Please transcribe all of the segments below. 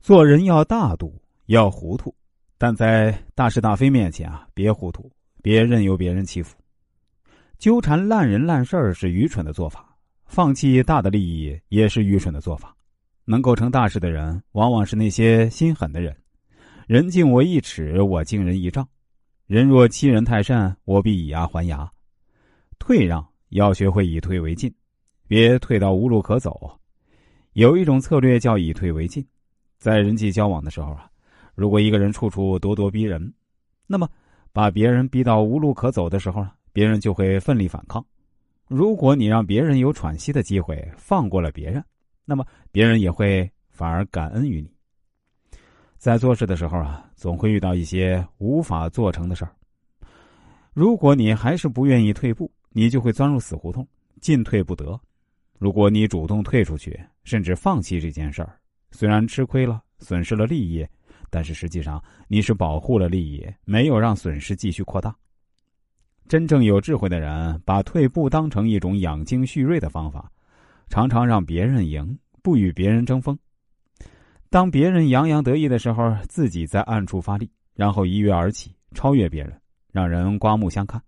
做人要大度，要糊涂，但在大是大非面前啊，别糊涂，别任由别人欺负。纠缠烂人烂事儿是愚蠢的做法，放弃大的利益也是愚蠢的做法。能够成大事的人，往往是那些心狠的人。人敬我一尺，我敬人一丈。人若欺人太甚，我必以牙还牙。退让要学会以退为进，别退到无路可走。有一种策略叫以退为进。在人际交往的时候啊，如果一个人处处咄咄逼人，那么把别人逼到无路可走的时候呢，别人就会奋力反抗。如果你让别人有喘息的机会，放过了别人，那么别人也会反而感恩于你。在做事的时候啊，总会遇到一些无法做成的事儿。如果你还是不愿意退步，你就会钻入死胡同，进退不得。如果你主动退出去，甚至放弃这件事儿。虽然吃亏了，损失了利益，但是实际上你是保护了利益，没有让损失继续扩大。真正有智慧的人，把退步当成一种养精蓄锐的方法，常常让别人赢，不与别人争锋。当别人洋洋得意的时候，自己在暗处发力，然后一跃而起，超越别人，让人刮目相看。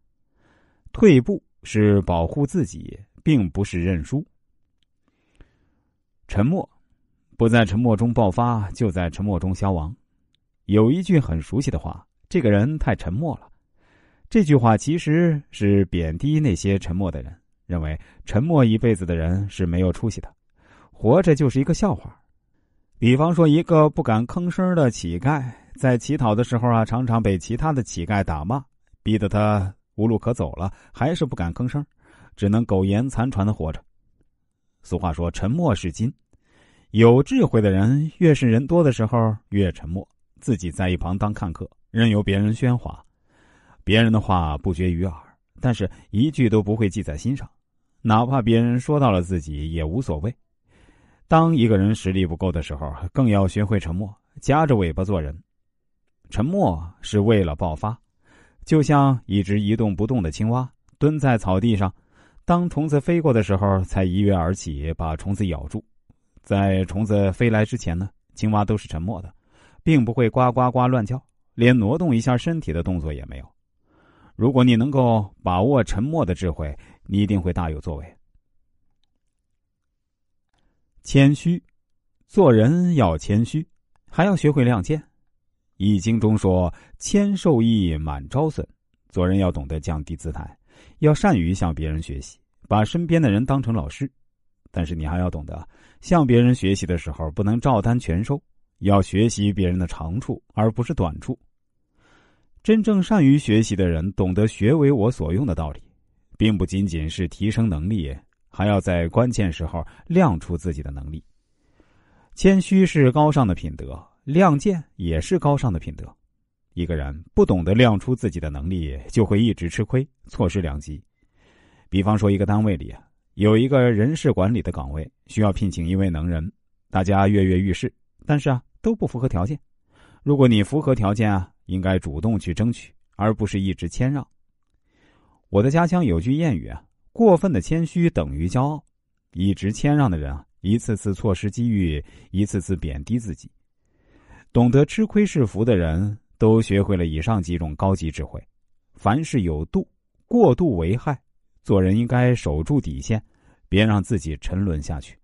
退步。是保护自己，并不是认输。沉默。不在沉默中爆发，就在沉默中消亡。有一句很熟悉的话：“这个人太沉默了。”这句话其实是贬低那些沉默的人，认为沉默一辈子的人是没有出息的，活着就是一个笑话。比方说，一个不敢吭声的乞丐，在乞讨的时候啊，常常被其他的乞丐打骂，逼得他无路可走了，还是不敢吭声，只能苟延残喘的活着。俗话说：“沉默是金。”有智慧的人，越是人多的时候越沉默，自己在一旁当看客，任由别人喧哗。别人的话不绝于耳，但是一句都不会记在心上，哪怕别人说到了自己也无所谓。当一个人实力不够的时候，更要学会沉默，夹着尾巴做人。沉默是为了爆发，就像一只一动不动的青蛙蹲在草地上，当虫子飞过的时候才一跃而起，把虫子咬住。在虫子飞来之前呢，青蛙都是沉默的，并不会呱呱呱乱叫，连挪动一下身体的动作也没有。如果你能够把握沉默的智慧，你一定会大有作为。谦虚，做人要谦虚，还要学会亮剑。《易经》中说：“谦受益，满招损。”做人要懂得降低姿态，要善于向别人学习，把身边的人当成老师。但是你还要懂得，向别人学习的时候不能照单全收，要学习别人的长处而不是短处。真正善于学习的人，懂得学为我所用的道理，并不仅仅是提升能力，还要在关键时候亮出自己的能力。谦虚是高尚的品德，亮剑也是高尚的品德。一个人不懂得亮出自己的能力，就会一直吃亏，错失良机。比方说，一个单位里。有一个人事管理的岗位需要聘请一位能人，大家跃跃欲试，但是啊都不符合条件。如果你符合条件啊，应该主动去争取，而不是一直谦让。我的家乡有句谚语啊：过分的谦虚等于骄傲，一直谦让的人啊，一次次错失机遇，一次次贬低自己。懂得吃亏是福的人都学会了以上几种高级智慧，凡事有度，过度为害。做人应该守住底线，别让自己沉沦下去。